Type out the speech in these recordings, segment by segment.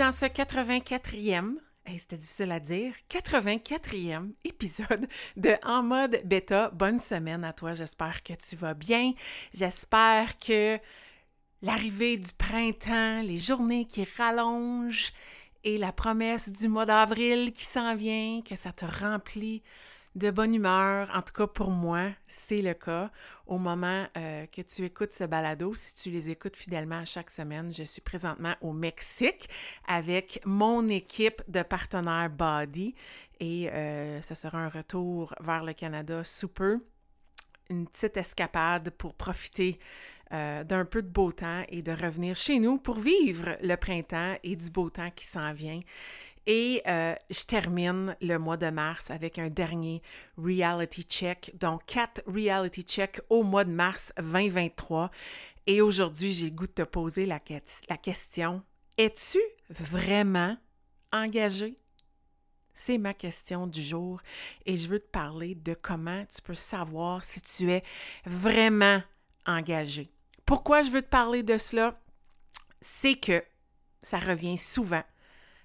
Dans ce 84e c'était difficile à dire. 84e épisode de En mode bêta. Bonne semaine à toi. J'espère que tu vas bien. J'espère que l'arrivée du printemps, les journées qui rallongent et la promesse du mois d'avril qui s'en vient, que ça te remplit de bonne humeur. En tout cas, pour moi, c'est le cas. Au moment euh, que tu écoutes ce balado, si tu les écoutes fidèlement chaque semaine, je suis présentement au Mexique avec mon équipe de partenaires Body et euh, ce sera un retour vers le Canada sous peu. Une petite escapade pour profiter euh, d'un peu de beau temps et de revenir chez nous pour vivre le printemps et du beau temps qui s'en vient. Et euh, je termine le mois de mars avec un dernier reality check, donc quatre reality checks au mois de mars 2023. Et aujourd'hui, j'ai le goût de te poser la, la question, es-tu vraiment engagé? C'est ma question du jour et je veux te parler de comment tu peux savoir si tu es vraiment engagé. Pourquoi je veux te parler de cela? C'est que ça revient souvent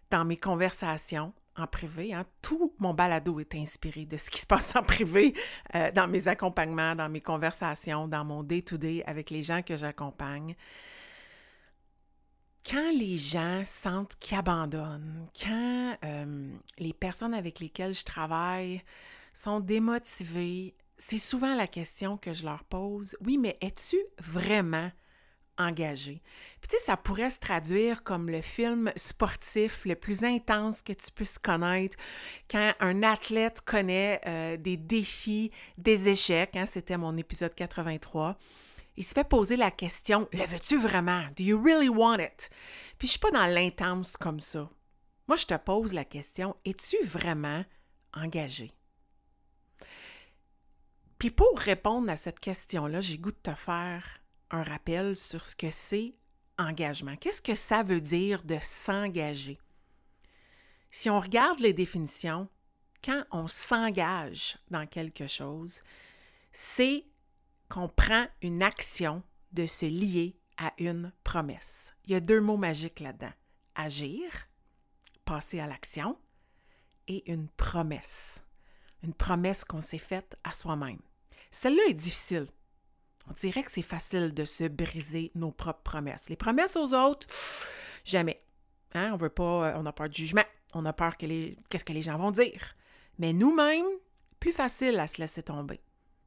dans mes conversations en privé. Hein, tout mon balado est inspiré de ce qui se passe en privé, euh, dans mes accompagnements, dans mes conversations, dans mon day-to-day avec les gens que j'accompagne. Quand les gens sentent qu'ils abandonnent, quand euh, les personnes avec lesquelles je travaille sont démotivées, c'est souvent la question que je leur pose. Oui, mais es-tu vraiment engagé. Puis tu sais, ça pourrait se traduire comme le film sportif le plus intense que tu puisses connaître quand un athlète connaît euh, des défis, des échecs. Hein, C'était mon épisode 83. Il se fait poser la question Le veux-tu vraiment? Do you really want it Puis je suis pas dans l'intense comme ça. Moi, je te pose la question Es-tu vraiment engagé Puis pour répondre à cette question-là, j'ai goût de te faire un rappel sur ce que c'est engagement. Qu'est-ce que ça veut dire de s'engager? Si on regarde les définitions, quand on s'engage dans quelque chose, c'est qu'on prend une action de se lier à une promesse. Il y a deux mots magiques là-dedans. Agir, passer à l'action, et une promesse. Une promesse qu'on s'est faite à soi-même. Celle-là est difficile on dirait que c'est facile de se briser nos propres promesses. Les promesses aux autres, jamais. Hein? On veut pas, euh, on a peur du jugement, on a peur qu'est-ce que les gens vont dire. Mais nous-mêmes, plus facile à se laisser tomber.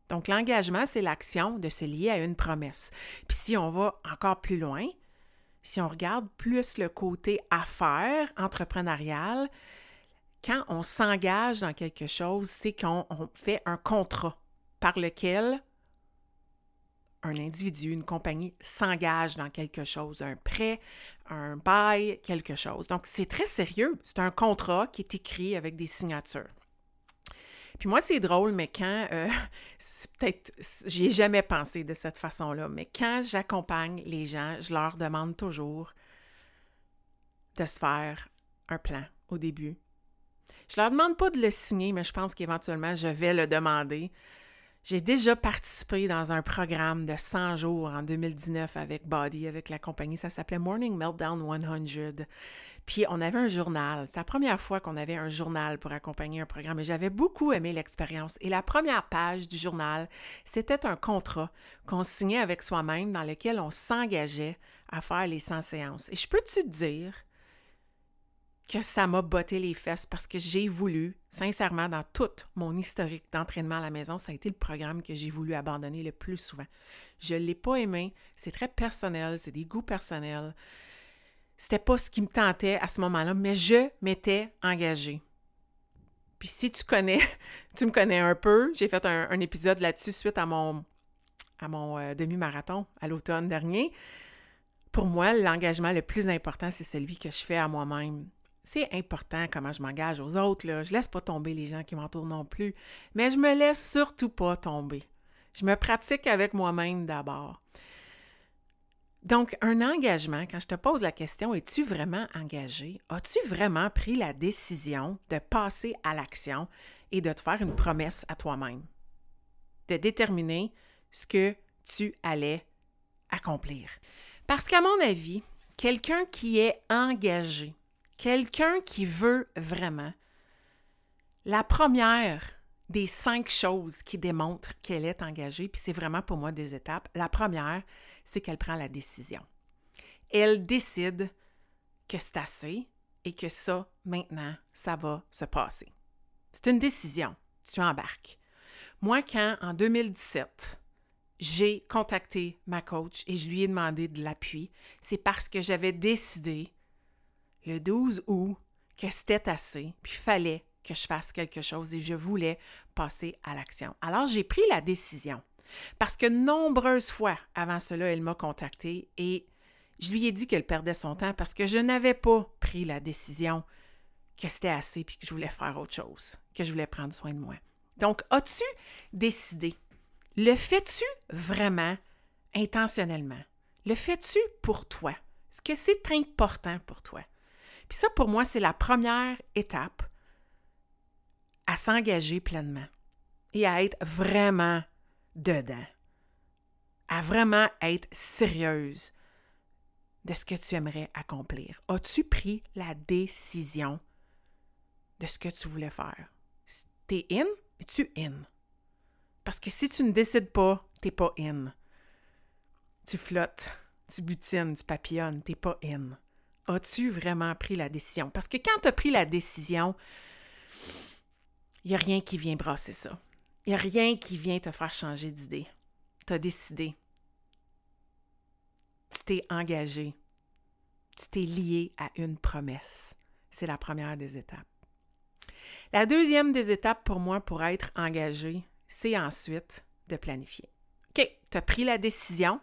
Donc l'engagement, c'est l'action de se lier à une promesse. Puis si on va encore plus loin, si on regarde plus le côté affaire, entrepreneurial, quand on s'engage dans quelque chose, c'est qu'on fait un contrat par lequel un individu, une compagnie s'engage dans quelque chose, un prêt, un bail, quelque chose. Donc, c'est très sérieux. C'est un contrat qui est écrit avec des signatures. Puis moi, c'est drôle, mais quand, euh, peut-être, j'y ai jamais pensé de cette façon-là, mais quand j'accompagne les gens, je leur demande toujours de se faire un plan au début. Je leur demande pas de le signer, mais je pense qu'éventuellement, je vais le demander. J'ai déjà participé dans un programme de 100 jours en 2019 avec Body, avec la compagnie. Ça s'appelait Morning Meltdown 100. Puis on avait un journal. C'est la première fois qu'on avait un journal pour accompagner un programme et j'avais beaucoup aimé l'expérience. Et la première page du journal, c'était un contrat qu'on signait avec soi-même dans lequel on s'engageait à faire les 100 séances. Et je peux te dire que ça m'a botté les fesses parce que j'ai voulu, sincèrement, dans tout mon historique d'entraînement à la maison, ça a été le programme que j'ai voulu abandonner le plus souvent. Je ne l'ai pas aimé, c'est très personnel, c'est des goûts personnels. C'était pas ce qui me tentait à ce moment-là, mais je m'étais engagée. Puis si tu connais, tu me connais un peu, j'ai fait un, épisode là-dessus suite à mon, à mon euh, demi-marathon à l'automne dernier. Pour moi, l'engagement le plus important, c'est celui que je fais à moi-même. C'est important comment je m'engage aux autres. Là. Je laisse pas tomber les gens qui m'entourent non plus, mais je me laisse surtout pas tomber. Je me pratique avec moi-même d'abord. Donc, un engagement, quand je te pose la question, es-tu vraiment engagé? As-tu vraiment pris la décision de passer à l'action et de te faire une promesse à toi-même? De déterminer ce que tu allais accomplir. Parce qu'à mon avis, quelqu'un qui est engagé, quelqu'un qui veut vraiment, la première des cinq choses qui démontrent qu'elle est engagée, puis c'est vraiment pour moi des étapes. La première, c'est qu'elle prend la décision. Elle décide que c'est assez et que ça, maintenant, ça va se passer. C'est une décision. Tu embarques. Moi, quand en 2017, j'ai contacté ma coach et je lui ai demandé de l'appui, c'est parce que j'avais décidé le 12 août que c'était assez, puis il fallait que je fasse quelque chose et je voulais passer à l'action. Alors, j'ai pris la décision. Parce que nombreuses fois avant cela, elle m'a contacté et je lui ai dit qu'elle perdait son temps parce que je n'avais pas pris la décision que c'était assez puis que je voulais faire autre chose, que je voulais prendre soin de moi. Donc, as-tu décidé? Le fais-tu vraiment intentionnellement? Le fais-tu pour toi? Est-ce que c'est important pour toi? Puis ça, pour moi, c'est la première étape à s'engager pleinement et à être vraiment dedans, à vraiment être sérieuse de ce que tu aimerais accomplir. As-tu pris la décision de ce que tu voulais faire? T'es in, es-tu in? Parce que si tu ne décides pas, t'es pas in. Tu flottes, tu butines, tu papillonnes, t'es pas in. As-tu vraiment pris la décision? Parce que quand tu as pris la décision, il n'y a rien qui vient brasser ça. Il n'y a rien qui vient te faire changer d'idée. Tu as décidé. Tu t'es engagé. Tu t'es lié à une promesse. C'est la première des étapes. La deuxième des étapes pour moi pour être engagé, c'est ensuite de planifier. OK, tu as pris la décision,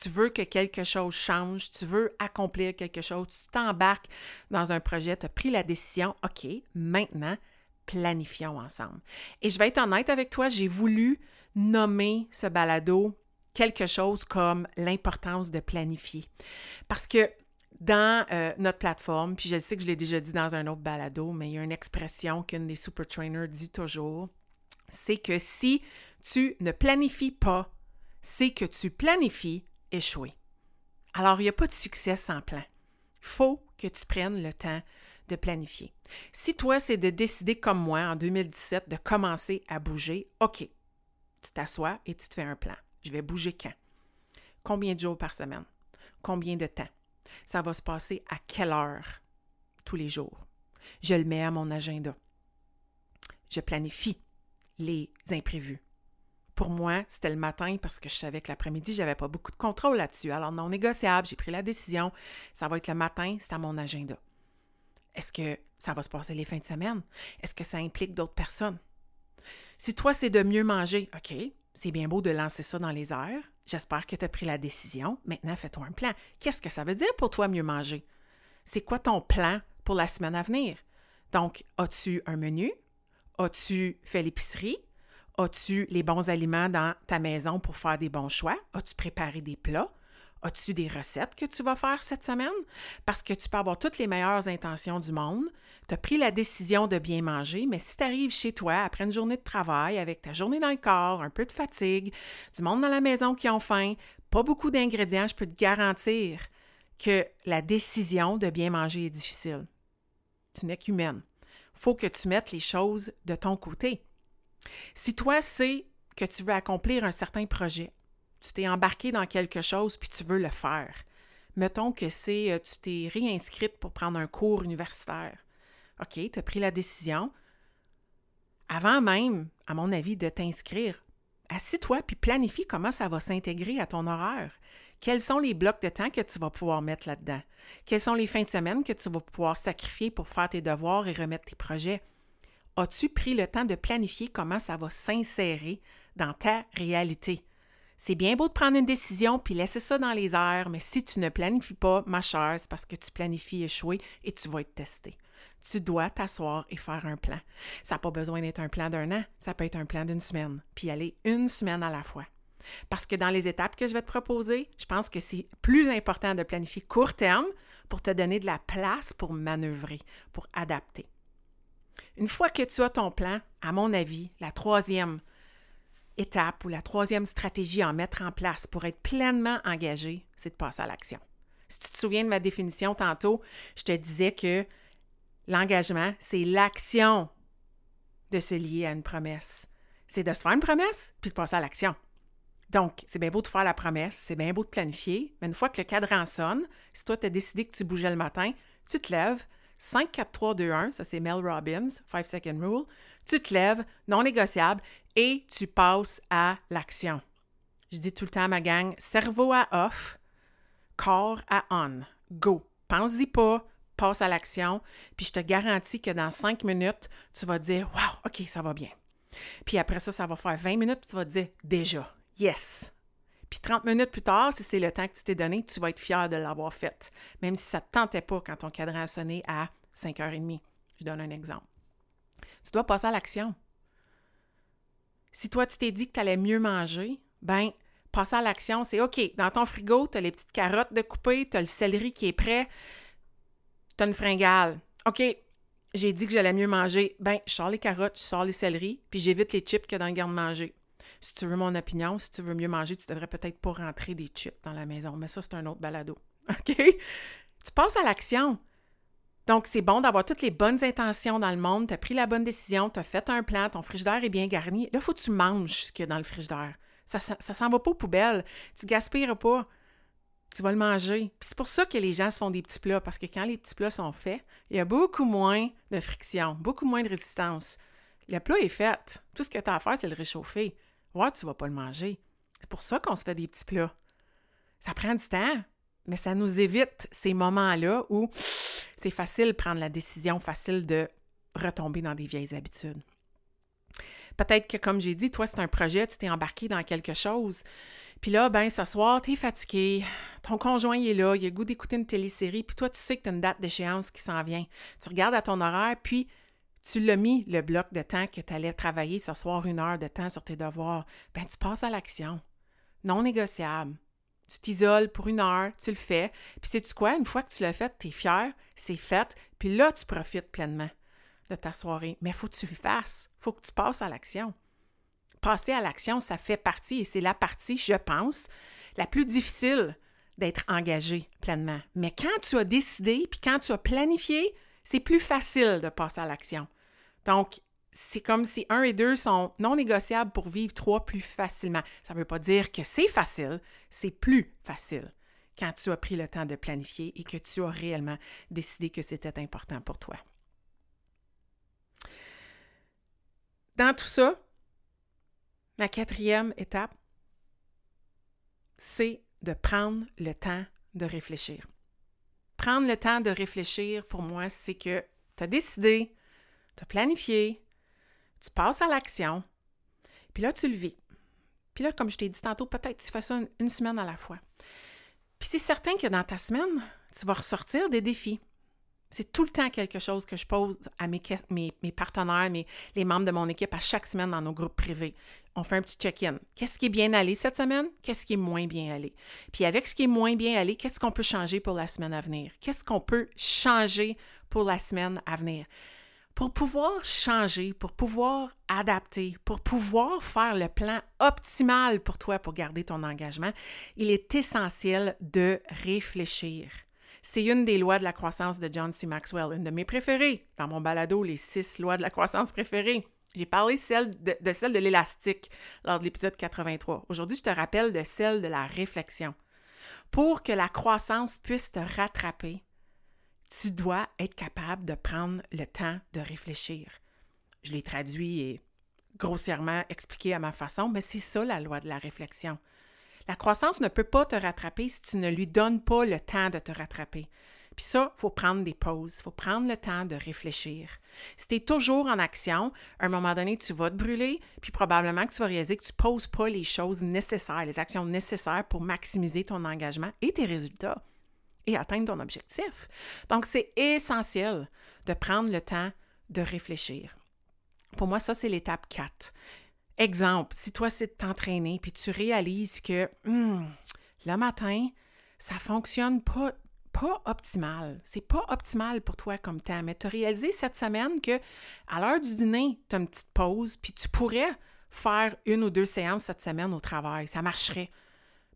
tu veux que quelque chose change, tu veux accomplir quelque chose, tu t'embarques dans un projet, tu as pris la décision, OK, maintenant, planifions ensemble. Et je vais être honnête avec toi, j'ai voulu nommer ce balado quelque chose comme l'importance de planifier. Parce que dans euh, notre plateforme, puis je sais que je l'ai déjà dit dans un autre balado, mais il y a une expression qu'une des super trainers dit toujours, c'est que si tu ne planifies pas, c'est que tu planifies échouer. Alors, il n'y a pas de succès sans plan. Il faut que tu prennes le temps de planifier. Si toi, c'est de décider comme moi en 2017 de commencer à bouger, OK, tu t'assois et tu te fais un plan. Je vais bouger quand? Combien de jours par semaine? Combien de temps? Ça va se passer à quelle heure tous les jours? Je le mets à mon agenda. Je planifie les imprévus. Pour moi, c'était le matin parce que je savais que l'après-midi, je n'avais pas beaucoup de contrôle là-dessus. Alors, non négociable, j'ai pris la décision. Ça va être le matin, c'est à mon agenda. Est-ce que ça va se passer les fins de semaine? Est-ce que ça implique d'autres personnes? Si toi, c'est de mieux manger, OK, c'est bien beau de lancer ça dans les airs. J'espère que tu as pris la décision. Maintenant, fais-toi un plan. Qu'est-ce que ça veut dire pour toi mieux manger? C'est quoi ton plan pour la semaine à venir? Donc, as-tu un menu? As-tu fait l'épicerie? As-tu les bons aliments dans ta maison pour faire des bons choix? As-tu préparé des plats? As-tu des recettes que tu vas faire cette semaine? Parce que tu peux avoir toutes les meilleures intentions du monde. Tu as pris la décision de bien manger, mais si tu arrives chez toi après une journée de travail avec ta journée dans le corps, un peu de fatigue, du monde dans la maison qui ont faim, pas beaucoup d'ingrédients, je peux te garantir que la décision de bien manger est difficile. Tu n'es qu'humaine. Il faut que tu mettes les choses de ton côté. Si toi, c'est que tu veux accomplir un certain projet, tu t'es embarqué dans quelque chose puis tu veux le faire. Mettons que c'est euh, tu t'es réinscrite pour prendre un cours universitaire. OK, tu as pris la décision. Avant même, à mon avis, de t'inscrire, assis-toi puis planifie comment ça va s'intégrer à ton horaire. Quels sont les blocs de temps que tu vas pouvoir mettre là-dedans? Quelles sont les fins de semaine que tu vas pouvoir sacrifier pour faire tes devoirs et remettre tes projets? As-tu pris le temps de planifier comment ça va s'insérer dans ta réalité? C'est bien beau de prendre une décision puis laisser ça dans les airs, mais si tu ne planifies pas, ma chère, c'est parce que tu planifies échouer et tu vas être testé. Tu dois t'asseoir et faire un plan. Ça n'a pas besoin d'être un plan d'un an, ça peut être un plan d'une semaine, puis aller une semaine à la fois. Parce que dans les étapes que je vais te proposer, je pense que c'est plus important de planifier court terme pour te donner de la place pour manœuvrer, pour adapter. Une fois que tu as ton plan, à mon avis, la troisième étape ou la troisième stratégie à mettre en place pour être pleinement engagé, c'est de passer à l'action. Si tu te souviens de ma définition tantôt, je te disais que l'engagement, c'est l'action de se lier à une promesse. C'est de se faire une promesse puis de passer à l'action. Donc, c'est bien beau de faire la promesse, c'est bien beau de planifier, mais une fois que le cadran sonne, si toi, tu as décidé que tu bougeais le matin, tu te lèves, 5, 4, 3, 2, 1, ça c'est Mel Robbins, 5 Second Rule, tu te lèves, non négociable, et tu passes à l'action. Je dis tout le temps à ma gang, cerveau à off, corps à on. Go. Pense-y pas, passe à l'action, puis je te garantis que dans cinq minutes, tu vas dire Wow, OK, ça va bien. Puis après ça, ça va faire 20 minutes, puis tu vas te dire Déjà, yes. Puis 30 minutes plus tard, si c'est le temps que tu t'es donné, tu vas être fier de l'avoir fait, même si ça ne te tentait pas quand ton cadran a sonné à 5h30. Je donne un exemple. Tu dois passer à l'action. Si toi, tu t'es dit que tu allais mieux manger, ben, passer à l'action, c'est OK. Dans ton frigo, tu as les petites carottes de couper, tu as le céleri qui est prêt, tu as une fringale. OK, j'ai dit que j'allais mieux manger. Ben, je sors les carottes, je sors les céleris, puis j'évite les chips que dans le garde-manger. Si tu veux mon opinion, si tu veux mieux manger, tu devrais peut-être pas rentrer des chips dans la maison, mais ça, c'est un autre balado. OK? Tu passes à l'action. Donc, c'est bon d'avoir toutes les bonnes intentions dans le monde. Tu as pris la bonne décision, tu as fait un plan, ton frigidaire est bien garni. Là, il faut que tu manges ce qu'il y a dans le frigidaire. Ça ne s'en va pas aux poubelles. Tu gaspilleras pas. Tu vas le manger. c'est pour ça que les gens se font des petits plats, parce que quand les petits plats sont faits, il y a beaucoup moins de friction, beaucoup moins de résistance. Le plat est fait. Tout ce que tu as à faire, c'est le réchauffer. Ouais, tu vas pas le manger. C'est pour ça qu'on se fait des petits plats. Ça prend du temps mais ça nous évite ces moments-là où c'est facile de prendre la décision, facile de retomber dans des vieilles habitudes. Peut-être que, comme j'ai dit, toi, c'est un projet, tu t'es embarqué dans quelque chose. Puis là, ben, ce soir, tu es fatigué, ton conjoint est là, il a le goût d'écouter une télésérie, puis toi, tu sais que tu as une date d'échéance qui s'en vient. Tu regardes à ton horaire, puis tu l'as mis, le bloc de temps que tu allais travailler ce soir, une heure de temps sur tes devoirs. Ben, tu passes à l'action. Non négociable. Tu t'isoles pour une heure, tu le fais. Puis sais-tu quoi? Une fois que tu l'as fait, tu es fier, c'est fait. Puis là, tu profites pleinement de ta soirée. Mais il faut que tu le fasses. Il faut que tu passes à l'action. Passer à l'action, ça fait partie, et c'est la partie, je pense, la plus difficile d'être engagé pleinement. Mais quand tu as décidé, puis quand tu as planifié, c'est plus facile de passer à l'action. Donc, c'est comme si un et deux sont non négociables pour vivre trois plus facilement. Ça ne veut pas dire que c'est facile, c'est plus facile quand tu as pris le temps de planifier et que tu as réellement décidé que c'était important pour toi. Dans tout ça, ma quatrième étape, c'est de prendre le temps de réfléchir. Prendre le temps de réfléchir, pour moi, c'est que tu as décidé, tu as planifié, tu passes à l'action, puis là, tu le vis. Puis là, comme je t'ai dit tantôt, peut-être tu fais ça une, semaine à la fois. Puis c'est certain que dans ta semaine, tu vas ressortir des défis. C'est tout le temps quelque chose que je pose à mes, partenaires, mes, les membres de mon équipe à chaque semaine dans nos groupes privés. On fait un petit check-in. Qu'est-ce qui est bien allé cette semaine? Qu'est-ce qui est moins bien allé? Puis avec ce qui est moins bien allé, qu'est-ce qu'on peut changer pour la semaine à venir? Qu'est-ce qu'on peut changer pour la semaine à venir? pour pouvoir changer, pour pouvoir adapter, pour pouvoir faire le plan optimal pour toi pour garder ton engagement, il est essentiel de réfléchir. C'est une des lois de la croissance de John C. Maxwell, une de mes préférées dans mon balado, les six lois de la croissance préférées. J'ai parlé de, de celle de l'élastique lors de l'épisode 83. Aujourd'hui, je te rappelle de celle de la réflexion. Pour que la croissance puisse te rattraper, tu dois être capable de prendre le temps de réfléchir. Je l'ai traduit et grossièrement expliqué à ma façon, mais c'est ça la loi de la réflexion. La croissance ne peut pas te rattraper si tu ne lui donnes pas le temps de te rattraper. Puis ça, il faut prendre des pauses, il faut prendre le temps de réfléchir. Si tu es toujours en action, à un moment donné, tu vas te brûler, puis probablement que tu vas réaliser que tu ne poses pas les choses nécessaires, les actions nécessaires pour maximiser ton engagement et tes résultats et atteindre ton objectif. Donc, c'est essentiel de prendre le temps de réfléchir. Pour moi, ça, c'est l'étape 4. Exemple, si toi, c'est de t'entraîner, puis tu réalises que hmm, le matin, ça fonctionne pas, pas optimal. C'est pas optimal pour toi comme temps, mais tu as réalisé cette semaine que à l'heure du dîner, tu as une petite pause, puis tu pourrais faire une ou deux séances cette semaine au travail. Ça marcherait.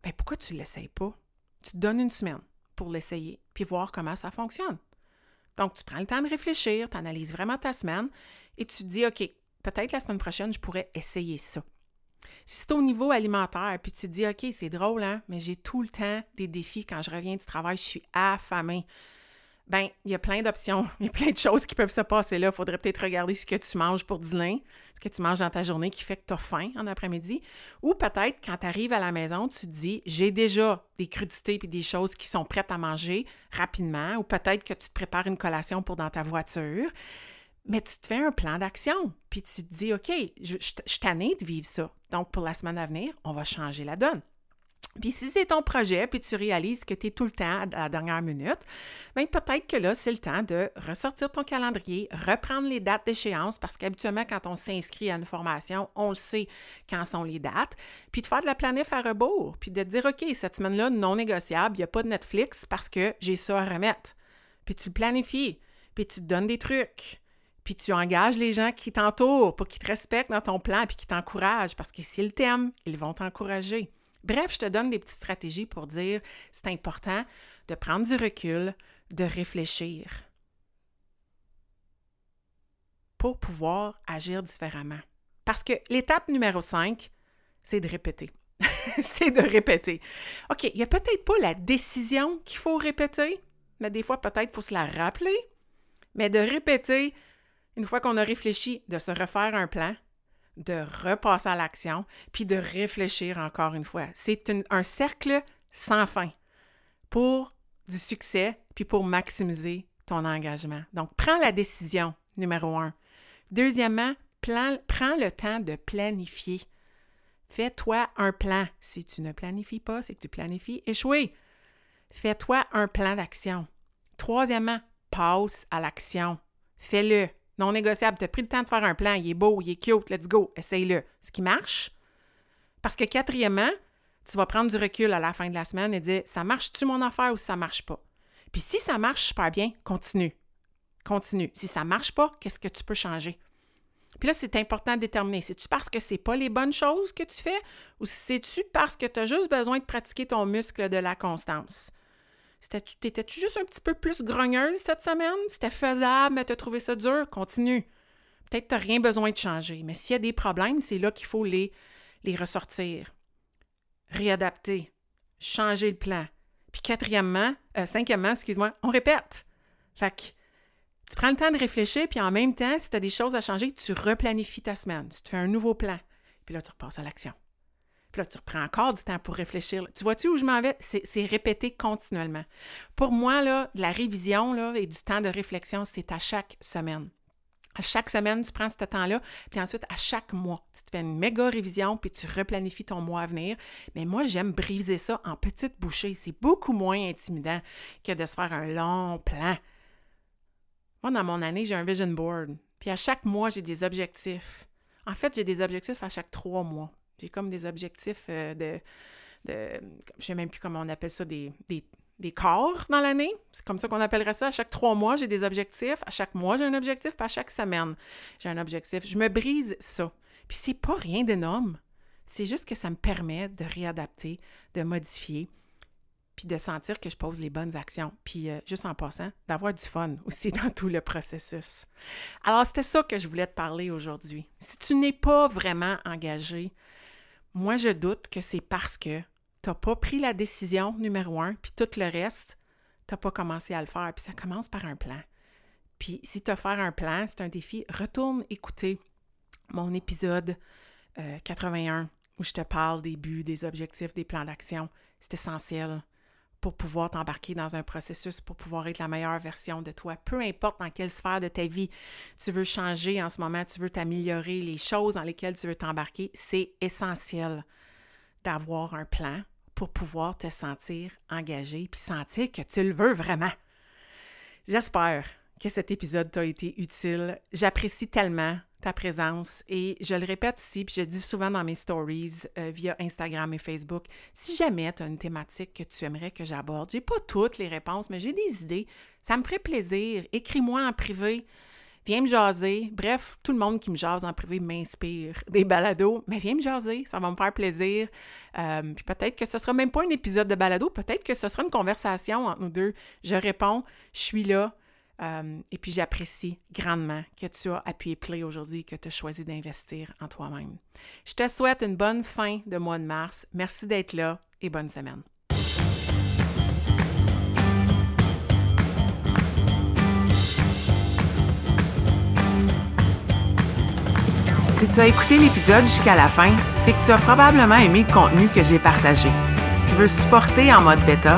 Bien, pourquoi tu ne l'essayes pas? Tu te donnes une semaine pour l'essayer, puis voir comment ça fonctionne. Donc, tu prends le temps de réfléchir, tu analyses vraiment ta semaine et tu te dis, OK, peut-être la semaine prochaine, je pourrais essayer ça. Si c'est au niveau alimentaire, puis tu te dis, OK, c'est drôle, hein, mais j'ai tout le temps des défis. Quand je reviens du travail, je suis affamée. Ben, il y a plein d'options, il y a plein de choses qui peuvent se passer là. Il faudrait peut-être regarder ce que tu manges pour dîner, ce que tu manges dans ta journée qui fait que tu as faim en après-midi. Ou peut-être quand tu arrives à la maison, tu te dis j'ai déjà des crudités et des choses qui sont prêtes à manger rapidement. Ou peut-être que tu te prépares une collation pour dans ta voiture. Mais tu te fais un plan d'action, puis tu te dis, OK, je, suis de vivre ça. Donc, pour la semaine à venir, on va changer la donne. Puis si c'est ton projet, puis tu réalises que tu es tout le temps à la dernière minute, bien peut-être que là, c'est le temps de ressortir ton calendrier, reprendre les dates d'échéance, parce qu'habituellement, quand on s'inscrit à une formation, on le sait quand sont les dates, puis de faire de la planif à rebours, puis de dire, OK, cette semaine-là, non négociable, il n'y a pas de Netflix parce que j'ai ça à remettre. Puis tu le planifies, puis tu te donnes des trucs, puis tu engages les gens qui t'entourent pour qu'ils te respectent dans ton plan, puis qui t'encouragent, parce que s'ils t'aiment, ils vont t'encourager. Bref, je te donne des petites stratégies pour dire c'est important de prendre du recul, de réfléchir pour pouvoir agir différemment. Parce que l'étape numéro 5, c'est de répéter. c'est de répéter. OK, il n'y a peut-être pas la décision qu'il faut répéter, mais des fois, peut-être, il faut se la rappeler. Mais de répéter, une fois qu'on a réfléchi, de se refaire un plan, de repasser à l'action, puis de réfléchir encore une fois. C'est un cercle sans fin pour du succès, puis pour maximiser ton engagement. Donc, prends la décision, numéro un. Deuxièmement, prends le temps de planifier. Fais-toi un plan. Si tu ne planifies pas, c'est que tu planifies échouer. Fais-toi un plan d'action. Troisièmement, passe à l'action. Fais-le non négociable. Tu as pris le temps de faire un plan, il est beau, il est cute, let's go, essaye-le. Ce qui marche. Parce que quatrièmement, tu vas prendre du recul à la fin de la semaine et dire ça marche-tu mon affaire ou ça marche pas? Puis si ça marche super bien, continue. Continue. Si ça marche pas, qu'est-ce que tu peux changer? Puis là, c'est important de déterminer. C'est-tu parce que c'est pas les bonnes choses que tu fais ou c'est-tu parce que tu as juste besoin de pratiquer ton muscle de la constance? T'étais-tu juste un petit peu plus grogneuse cette semaine? C'était faisable, mais t'as trouvé ça dur? Continue. Peut-être que t'as rien besoin de changer, mais s'il y a des problèmes, c'est là qu'il faut les, ressortir, réadapter, changer le plan. Puis quatrièmement, euh, cinquièmement, excuse-moi, on répète. Fait que tu prends le temps de réfléchir, puis en même temps, si tu as des choses à changer, tu replanifies ta semaine. Tu fais un nouveau plan. Puis là, tu repasses à l'action. Puis là, tu reprends encore du temps pour réfléchir. Tu vois-tu où je m'en vais? C'est répété continuellement. Pour moi, là, de la révision là, et du temps de réflexion, c'est à chaque semaine. À chaque semaine, tu prends ce temps-là, puis ensuite, à chaque mois, tu te fais une méga révision, puis tu replanifies ton mois à venir. Mais moi, j'aime briser ça en petites bouchées. C'est beaucoup moins intimidant que de se faire un long plan. Moi, dans mon année, j'ai un vision board. Puis à chaque mois, j'ai des objectifs. En fait, j'ai des objectifs à chaque trois mois. J'ai comme des objectifs euh, de, de. Je sais même plus comment on appelle ça, des, des, corps dans l'année. C'est comme ça qu'on appellerait ça. À chaque trois mois, j'ai des objectifs. À chaque mois, j'ai un objectif. Puis à chaque semaine, j'ai un objectif. Je me brise ça. Puis c'est pas rien d'énorme. C'est juste que ça me permet de réadapter, de modifier, puis de sentir que je pose les bonnes actions. Puis euh, juste en passant, d'avoir du fun aussi dans tout le processus. Alors, c'était ça que je voulais te parler aujourd'hui. Si tu n'es pas vraiment engagé moi, je doute que c'est parce que tu n'as pas pris la décision numéro un, puis tout le reste, tu n'as pas commencé à le faire. Puis ça commence par un plan. Puis si tu as faire un plan, c'est un défi, retourne écouter mon épisode 81 euh, où je te parle des buts, des objectifs, des plans d'action. C'est essentiel pour pouvoir t'embarquer dans un processus, pour pouvoir être la meilleure version de toi. Peu importe dans quelle sphère de ta vie tu veux changer en ce moment, tu veux t'améliorer, les choses dans lesquelles tu veux t'embarquer, c'est essentiel d'avoir un plan pour pouvoir te sentir engagé puis sentir que tu le veux vraiment. J'espère que cet épisode t'a été utile. J'apprécie tellement ta présence et je le répète ici, puis je le dis souvent dans mes stories euh, via Instagram et Facebook, si jamais tu as une thématique que tu aimerais que j'aborde, j'ai pas toutes les réponses, mais j'ai des idées, ça me ferait plaisir. Écris-moi en privé, viens me jaser. Bref, tout le monde qui me jase en privé m'inspire des balados, mais viens me jaser, ça va me faire plaisir. Euh, puis peut-être que ce sera même pas un épisode de balado, peut-être que ce sera une conversation entre nous deux. Je réponds, je suis là. Euh, et puis j'apprécie grandement que tu as appuyé play aujourd'hui, que tu as choisi d'investir en toi-même. Je te souhaite une bonne fin de mois de mars. Merci d'être là et bonne semaine. Si tu as écouté l'épisode jusqu'à la fin, c'est que tu as probablement aimé le contenu que j'ai partagé. Si tu veux supporter en mode bêta,